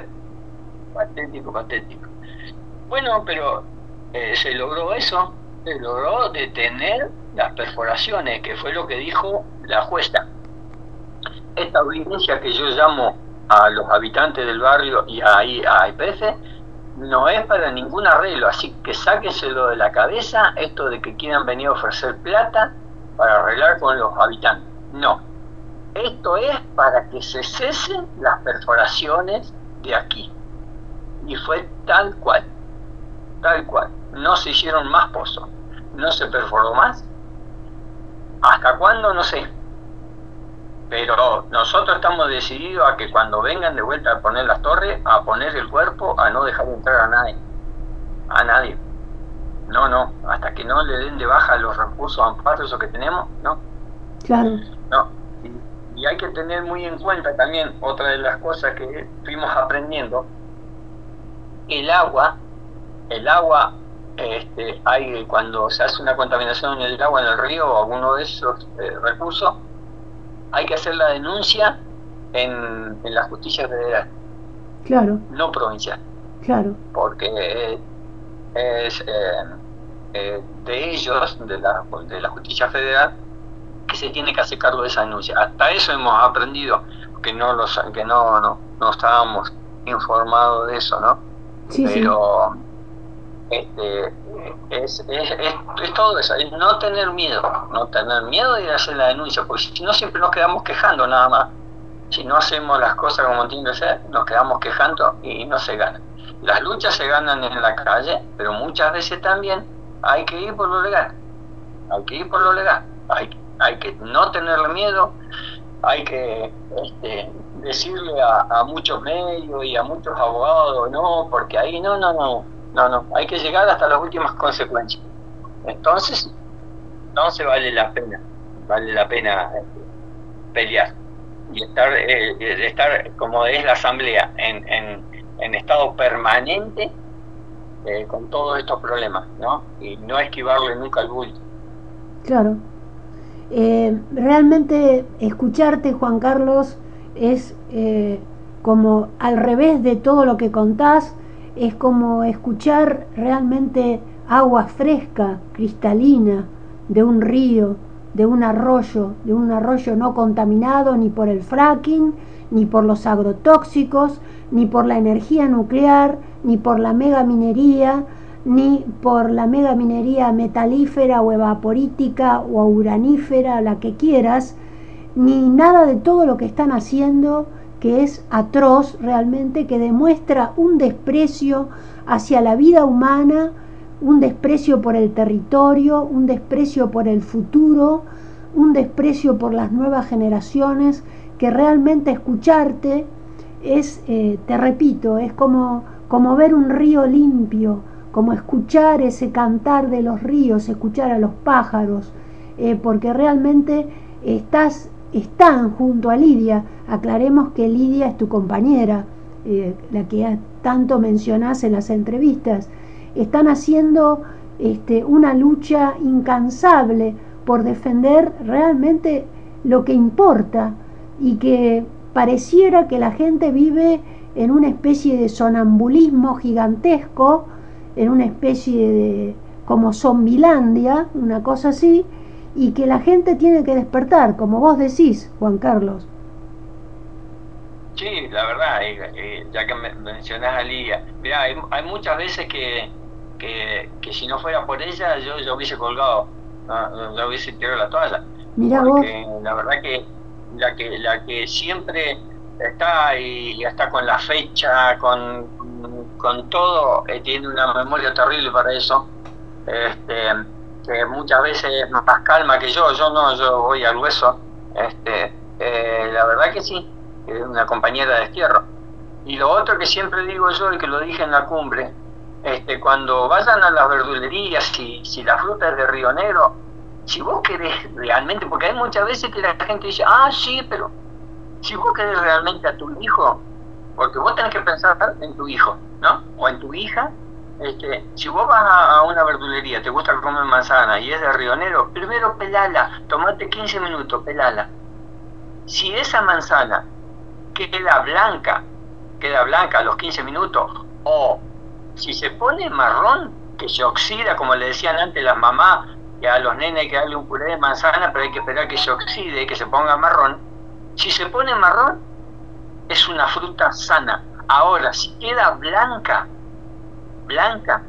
patético, patético. Bueno, pero eh, se logró eso, se logró detener las perforaciones, que fue lo que dijo la jueza. Esta audiencia que yo llamo a los habitantes del barrio y ahí a IPF no es para ningún arreglo, así que sáquenselo de la cabeza esto de que quieran venir a ofrecer plata para arreglar con los habitantes. No, esto es para que se cesen las perforaciones de aquí. Y fue tal cual tal cual. No se hicieron más pozos, no se perforó más. ¿Hasta cuándo? No sé. Pero nosotros estamos decididos a que cuando vengan de vuelta a poner las torres, a poner el cuerpo, a no dejar entrar a nadie. A nadie. No, no. Hasta que no le den de baja los recursos amparos que tenemos, no. Claro. No. Y, y hay que tener muy en cuenta también otra de las cosas que fuimos aprendiendo. El agua el agua, este, hay cuando se hace una contaminación en el agua, en el río o alguno de esos eh, recursos, hay que hacer la denuncia en, la justicia federal. Claro. No provincial. Claro. Porque es eh, eh, de ellos, de la, de la justicia federal, que se tiene que hacer cargo de esa denuncia. Hasta eso hemos aprendido, que no los, que no, no, no estábamos informados de eso, ¿no? Sí, Pero este, es, es, es, todo eso, es no tener miedo, no tener miedo de hacer la denuncia, porque si no siempre nos quedamos quejando nada más. Si no hacemos las cosas como tienen que ser, nos quedamos quejando y no se gana. Las luchas se ganan en la calle, pero muchas veces también hay que ir por lo legal. Hay que ir por lo legal. Hay, hay que no tenerle miedo, hay que este, decirle a, muchos medios y a muchos abogados, no, porque ahí no, no, no no, no, hay que llegar hasta las últimas consecuencias. Entonces, entonces vale la pena, vale la pena este, pelear y estar, eh, estar como es la asamblea, en, en, estado permanente eh, con todos estos problemas, ¿no? Y no esquivarle nunca el bulto. Claro. Eh, realmente escucharte, Juan Carlos, es como al revés de todo lo que contás, es como escuchar realmente agua fresca, cristalina, de un río, de un arroyo, de un arroyo no contaminado ni por el fracking, ni por los agrotóxicos, ni por la energía nuclear, ni por la megaminería, ni por la megaminería metalífera o evaporítica o uranífera, la que quieras, ni nada de todo lo que están haciendo que es atroz realmente, que demuestra un desprecio hacia la vida humana, un desprecio por el territorio, un desprecio por el futuro, un desprecio por las nuevas generaciones, que realmente escucharte es, eh, te repito, es como, como ver un río limpio, como escuchar ese cantar de los ríos, escuchar a los pájaros, eh, porque realmente estás, están junto a Lidia. Aclaremos que Lidia es tu compañera, eh, la que tanto mencionás en las entrevistas están haciendo este, una lucha incansable por defender realmente lo que importa y que pareciera que la gente vive en una especie de sonambulismo gigantesco, en una especie de como zombilandia, una cosa así, y que la gente tiene que despertar, como vos decís, Juan Carlos. Sí, la verdad, ya que mencionás a Lidia, hay, hay muchas veces que, que, si no fuera por ella yo ya hubiese colgado, ya hubiese tirado la toalla. porque la verdad que la que la que siempre está y está con la fecha, con, con todo, eh, tiene una memoria terrible para eso. Este, que muchas veces más calma que yo, yo no, yo voy al hueso. Este, eh, la verdad que sí, es una compañera de destierro. Y lo otro que siempre digo yo y que lo dije en la cumbre, este, cuando vayan a las verdulerías, si, si la fruta es de Río Negro, si vos querés realmente, porque hay muchas veces que la gente dice, ah, sí, pero si vos querés realmente a tu hijo, porque vos tenés que pensar en tu hijo, ¿no? O en tu hija, este, si vos vas a, una verdulería, te gusta comer manzana y es de Río Negro, primero pelala, tomate 15 minutos, pelala. Si esa manzana queda blanca, queda blanca a los 15 minutos, o si se pone marrón, que se oxida, como le decían antes las mamás, que a los nenes hay que darle un puré de manzana, pero hay que esperar que se oxide, que se ponga marrón. Si se pone marrón, es una fruta sana. Ahora, si queda blanca, blanca,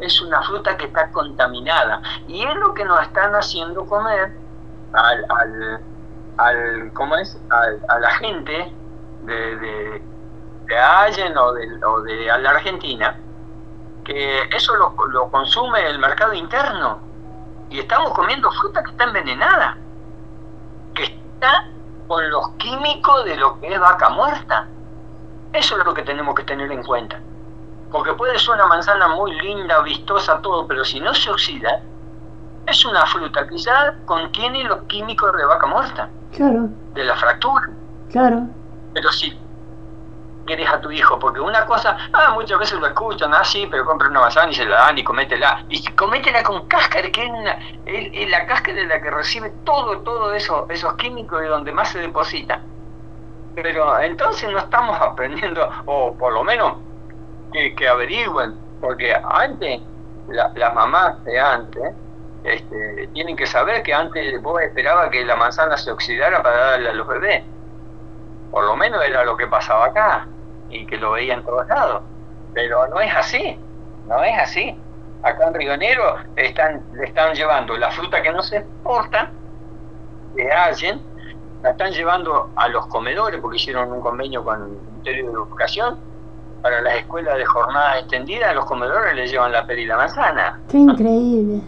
es una fruta que está contaminada. Y es lo que nos están haciendo comer al, al, al ¿cómo es? a la gente de, de, de Allen o de, o de la Argentina, que eso lo, lo consume el mercado interno. Y estamos comiendo fruta que está envenenada, que está con los químicos de lo que es vaca muerta. Eso es lo que tenemos que tener en cuenta. Porque puede ser una manzana muy linda, vistosa, todo, pero si no se oxida, es una fruta que ya contiene los químicos de vaca muerta. Claro. De la fractura. Claro. Pero si querés a tu hijo, porque una cosa, ah, muchas veces lo escuchan, ah, sí, pero compra una manzana y se la dan y cométela. Y cométela con cáscara, que es, la cáscara de la que recibe todo, todo eso, esos químicos de donde más se deposita. Pero entonces no estamos aprendiendo, o por lo menos que, que averigüen, porque antes, las mamás de antes, este, tienen que saber que antes vos esperabas que la manzana se oxidara para darle a los bebés. Por lo menos era lo que pasaba acá y que lo veía en todos lados. Pero no es así, no es así. Acá en Río Negro están, le están llevando la fruta que no se exporta de alguien, la están llevando a los comedores porque hicieron un convenio con el Ministerio de Educación para las escuelas de jornada extendida, a los comedores les llevan la pera y la manzana. Qué increíble.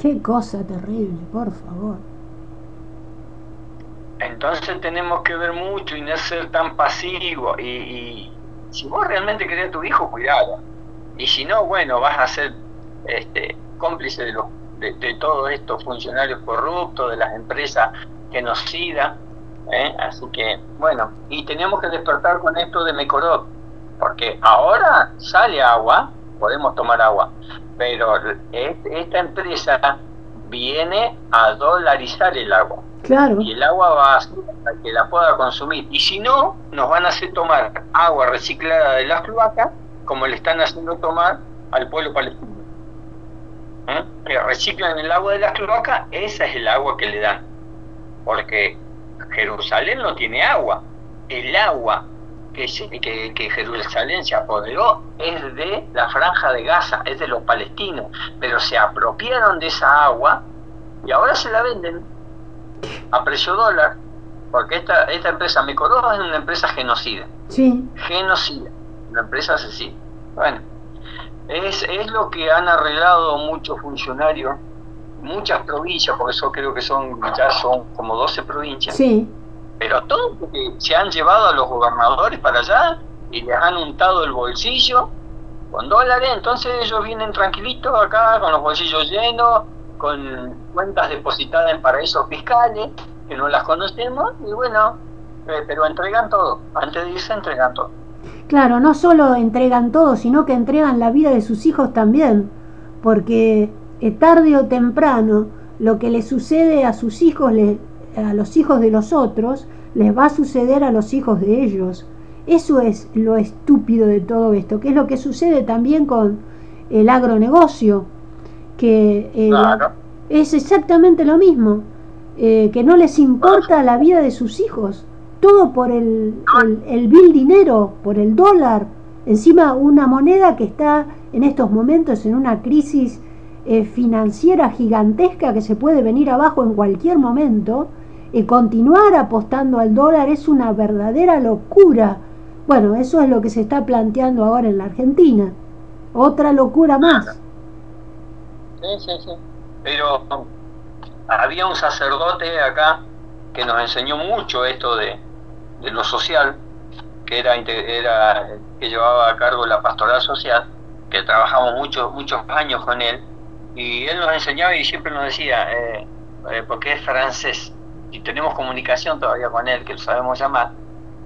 Qué cosa terrible, por favor. Entonces tenemos que ver mucho y no ser tan pasivo. Y, si vos realmente querés a tu hijo, cuidado. Y si no, bueno, vas a ser este, cómplice de, los, de, todos estos funcionarios corruptos, de las empresas genocidas. ¿eh? Así que, bueno, y tenemos que despertar con esto de Mecorot, porque ahora sale agua, podemos tomar agua, pero esta empresa viene a dolarizar el agua. Y el agua va a para que la pueda consumir. Y si no, nos van a hacer tomar agua reciclada de las cloacas, como le están haciendo tomar al pueblo palestino. ¿Eh? Que reciclan el agua de las cloacas, esa es el agua que le dan. Porque Jerusalén no tiene agua. El agua que, que, que, Jerusalén se apoderó es de la franja de Gaza, es de los palestinos, pero se apropiaron de esa agua y ahora se la venden a precio dólar, porque esta, esta empresa Mecoró es una empresa genocida. Sí. Genocida, una empresa asesina. Bueno, es, es lo que han arreglado muchos funcionarios, muchas provincias, porque eso creo que son ya son como 12 provincias. Sí pero todo porque se han llevado a los gobernadores para allá y les han untado el bolsillo con dólares, entonces ellos vienen tranquilitos acá con los bolsillos llenos, con cuentas depositadas en paraísos fiscales, que no las conocemos, y bueno, eh, pero entregan todo, antes de irse entregan todo. Claro, no solo entregan todo, sino que entregan la vida de sus hijos también, porque eh, tarde o temprano lo que le sucede a sus hijos, le, a los hijos de los otros, les va a suceder a los hijos de ellos. Eso es lo estúpido de todo esto, que es lo que sucede también con el agronegocio, que eh, es exactamente lo mismo, eh, que no les importa la vida de sus hijos, todo por el, el, vil dinero, por el dólar, encima una moneda que está en estos momentos en una crisis eh, financiera gigantesca que se puede venir abajo en cualquier momento, y continuar apostando al dólar es una verdadera locura. Bueno, eso es lo que se está planteando ahora en la Argentina. Otra locura más. Sí, sí, sí. Pero había un sacerdote acá que nos enseñó mucho esto de, lo social, que era, era que llevaba a cargo la pastoral social, que trabajamos muchos muchos años con él, y él nos enseñaba y siempre nos decía, eh, eh porque es francés, y tenemos comunicación todavía con él, que lo sabemos llamar,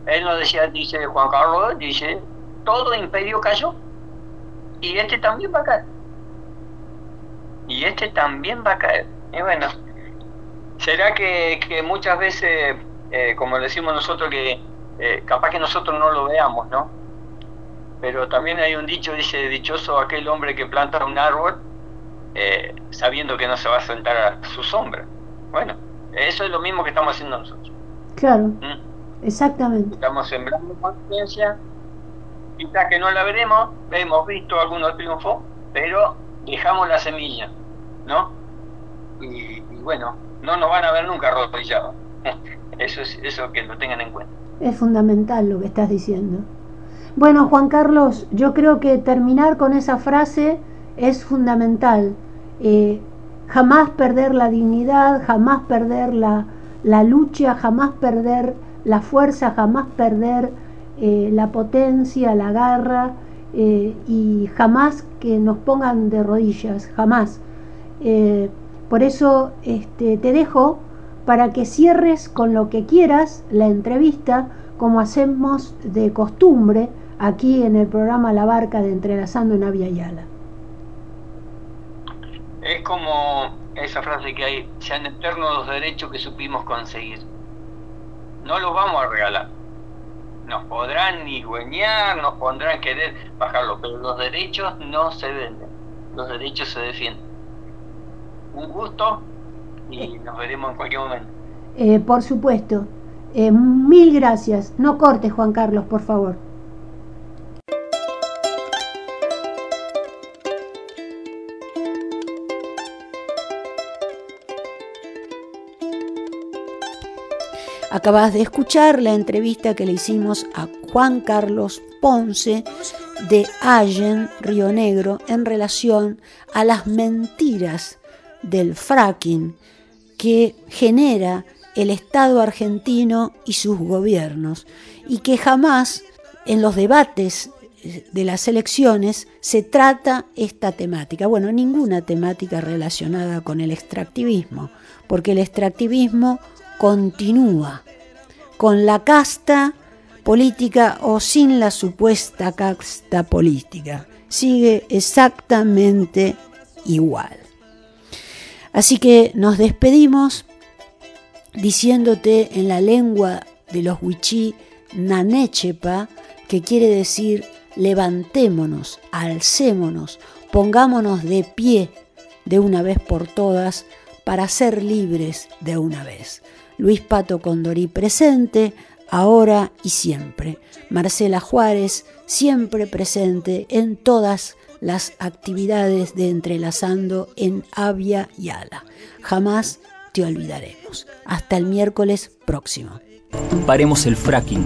él nos decía, dice Juan Carlos, dice, todo imperio cayó y este también va a caer. Y este también va a caer. Y bueno, será que, que muchas veces, eh, como decimos nosotros, que eh, capaz que nosotros no lo veamos, ¿no? Pero también hay un dicho, dice, dichoso aquel hombre que planta un árbol eh, sabiendo que no se va a sentar a su sombra. Bueno, eso es lo mismo que estamos haciendo nosotros. Claro, ¿Mm? exactamente. Estamos sembrando conciencia, quizás que no la veremos, hemos visto algunos triunfos, pero dejamos la semilla, ¿no? Y, bueno, no nos van a ver nunca arrodillados. Eso es eso que lo tengan en cuenta. Es fundamental lo que estás diciendo. Bueno, Juan Carlos, yo creo que terminar con esa frase es fundamental. Eh, jamás perder la dignidad, jamás perder la, lucha, jamás perder la fuerza, jamás perder eh, la potencia, la garra eh, y jamás que nos pongan de rodillas, jamás. Eh, por eso este, te dejo para que cierres con lo que quieras la entrevista, como hacemos de costumbre aquí en el programa La Barca de Entrelazando en Avia Yala es como esa frase que hay, sean eternos los derechos que supimos conseguir. No los vamos a regalar. Nos podrán dueñar, nos pondrán querer bajarlo, pero los derechos no se venden, los derechos se defienden. Un gusto y nos veremos en cualquier momento. Eh, por supuesto. Eh, mil gracias. No cortes, Juan Carlos, por favor. Acabas de escuchar la entrevista que le hicimos a Juan Carlos Ponce de Allen, Río Negro, en relación a las mentiras del fracking que genera el Estado argentino y sus gobiernos y que jamás en los debates de las elecciones se trata esta temática. Bueno, ninguna temática relacionada con el extractivismo, porque el extractivismo continúa con la casta política o sin la supuesta casta política. Sigue exactamente igual. Así que nos despedimos diciéndote en la lengua de los huichí nanechepa, que quiere decir levantémonos, alcémonos, pongámonos de pie de una vez por todas para ser libres de una vez. Luis Pato Condorí presente, ahora y siempre. Marcela Juárez siempre presente en todas las actividades de Entrelazando en Avia y Ala. Jamás te olvidaremos. Hasta el miércoles próximo. Paremos el fracking.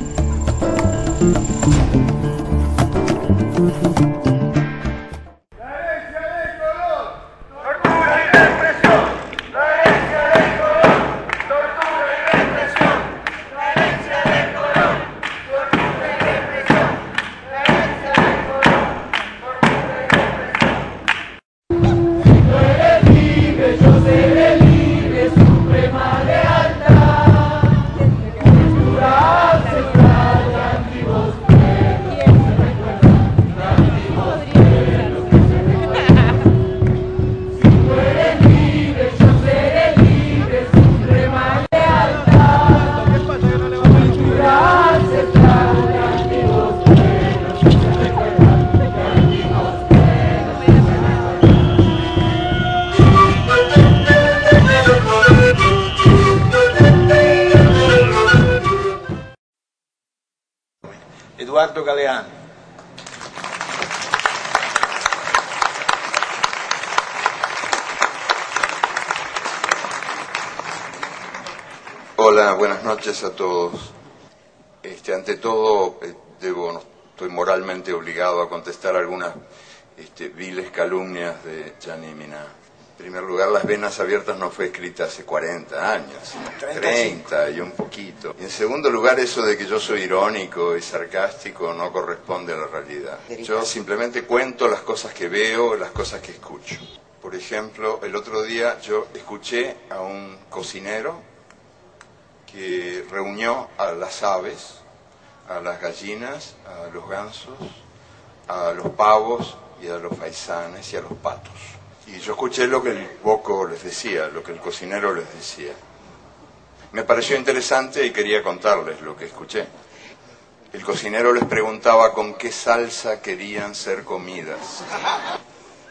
A todos. Este, ante todo, eh, debo, estoy moralmente obligado a contestar algunas este, viles calumnias de Gianni Mina. En primer lugar, Las Venas Abiertas no fue escrita hace 40 años, 30 y un poquito. Y en segundo lugar, eso de que yo soy irónico y sarcástico no corresponde a la realidad. Yo simplemente cuento las cosas que veo, las cosas que escucho. Por ejemplo, el otro día yo escuché a un cocinero que reunió a las aves, a las gallinas, a los gansos, a los pavos y a los faisanes y a los patos. Y yo escuché lo que el boco les decía, lo que el cocinero les decía. Me pareció interesante y quería contarles lo que escuché. El cocinero les preguntaba con qué salsa querían ser comidas.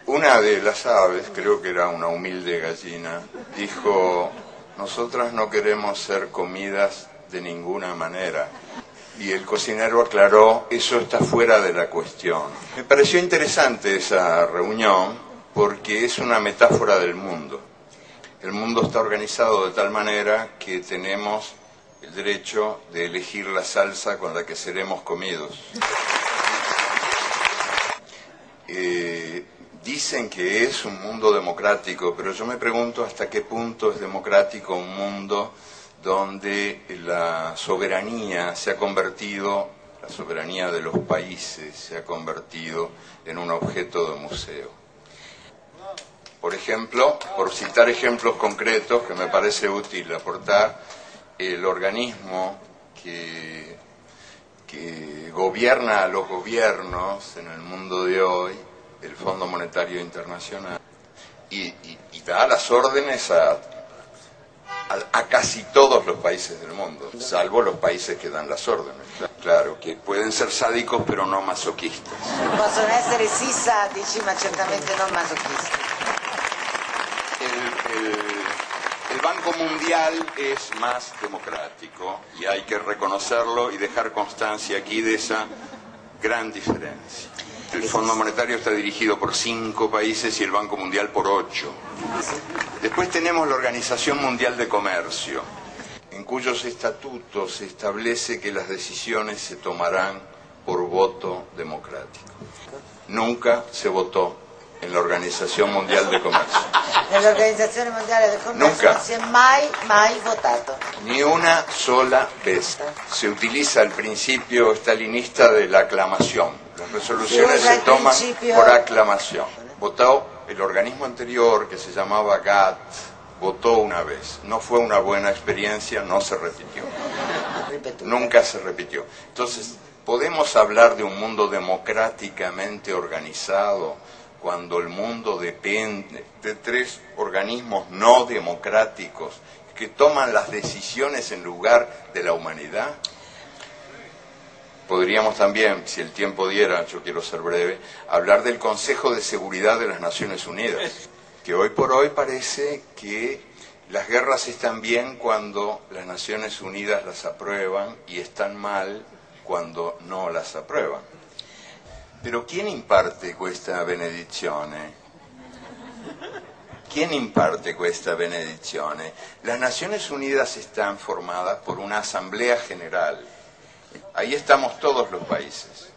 Una de las aves, creo que era una humilde gallina, dijo, nosotras no queremos ser comidas de ninguna manera. Y el cocinero aclaró, eso está fuera de la cuestión. Me pareció interesante esa reunión porque es una metáfora del mundo. El mundo está organizado de tal manera que tenemos el derecho de elegir la salsa con la que seremos comidos. Eh, dicen que es un mundo democrático, pero yo me pregunto hasta qué punto es democrático un mundo donde la soberanía se ha convertido, la soberanía de los países se ha convertido en un objeto de museo. Por ejemplo, por citar ejemplos concretos que me parece útil aportar, el organismo que, que gobierna a los gobiernos en el mundo de hoy el Fondo Monetario Internacional y, da las órdenes a, casi todos los países del mundo, salvo los países que dan las órdenes. Claro, que pueden ser sádicos pero no masoquistas. Possono essere sì sadici ma certamente non masochisti. el Banco Mundial es más democrático y hay que reconocerlo y dejar constancia aquí de esa gran diferencia. El Fondo Monetario está dirigido por cinco países y el Banco Mundial por ocho. Después tenemos la Organización Mundial de Comercio, en cuyos estatutos se establece que las decisiones se tomarán por voto democrático. Nunca se votó en la Organizzazione Mondiale del Comercio. Nell'Organizzazione Mondiale del Commercio Nunca. non si è mai, mai votato. Ni una sola vez. Se utiliza el principio stalinista de la aclamación. Las resoluciones Se toman por aclamación. Votó el organismo anterior que se llamaba GATT, votó una vez. No fue una buena experiencia, no se repitió. Nunca se repitió. Entonces, ¿podemos hablar de un mundo democráticamente organizado cuando el mundo depende de tres organismos no democráticos que toman las decisiones en lugar de la humanidad? Podríamos también, si el tiempo diera, yo quiero ser breve, hablar del Consejo de Seguridad de las Naciones Unidas, que hoy por hoy parece que las guerras están bien cuando las Naciones Unidas las aprueban y están mal cuando no las aprueban. Pero ¿quién imparte questa benedizione? ¿Quién imparte questa benedizione? Las Naciones Unidas están formadas por una Asamblea General. Ahí estamos todos los países,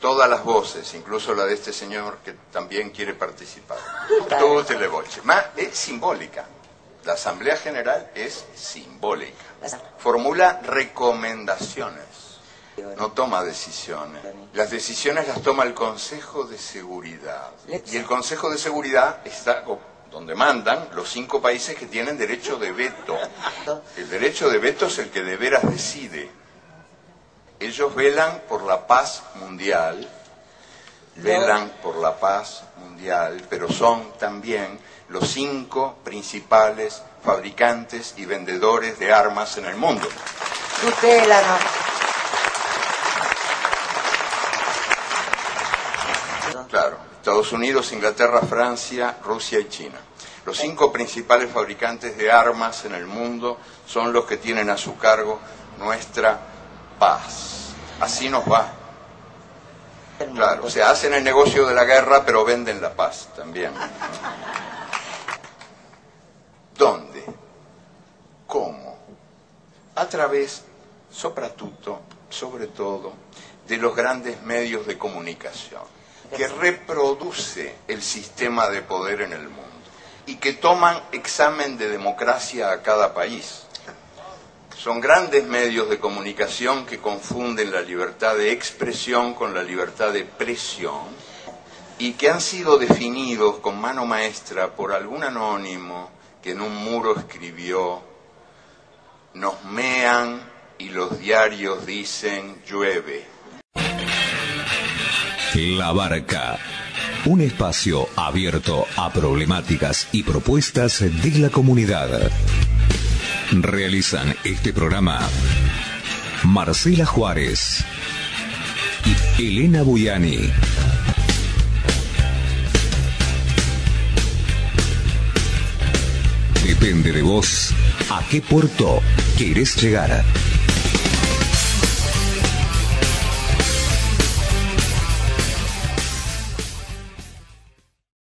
todas las voces, incluso la de este señor que también quiere participar. Tutte le voci. Ma es simbólica. La Asamblea General es simbólica. Formula recomendaciones no toma decisiones. Las decisiones las toma el Consejo de Seguridad. Y el Consejo de Seguridad está donde mandan los cinco países que tienen derecho de veto. El derecho de veto es el que de veras decide. Ellos velan por la paz mundial, velan por la paz mundial, pero son también los cinco principales fabricantes y vendedores de armas en el mundo. Tutelano. Claro, Estados Unidos, Inglaterra, Francia, Rusia y China. Los cinco principales fabricantes de armas en el mundo son los que tienen a su cargo nuestra paz. Así nos va. Claro, o sea, hacen el negocio de la guerra, pero venden la paz también. ¿Dónde? ¿Cómo? A través, soprattutto, sobre todo, de los grandes medios de comunicación, que reproduce el sistema de poder en el mundo y que toman examen de democracia a cada país. Son grandes medios de comunicación que confunden la libertad de expresión con la libertad de presión y que han sido definidos con mano maestra por algún anónimo que en un muro escribió, nos mean y los diarios dicen llueve. La Barca. Un espacio abierto a problemáticas y propuestas de la comunidad. Realizan este programa Marcela Juárez y Elena Buyani. Depende de vos a qué puerto querés llegar.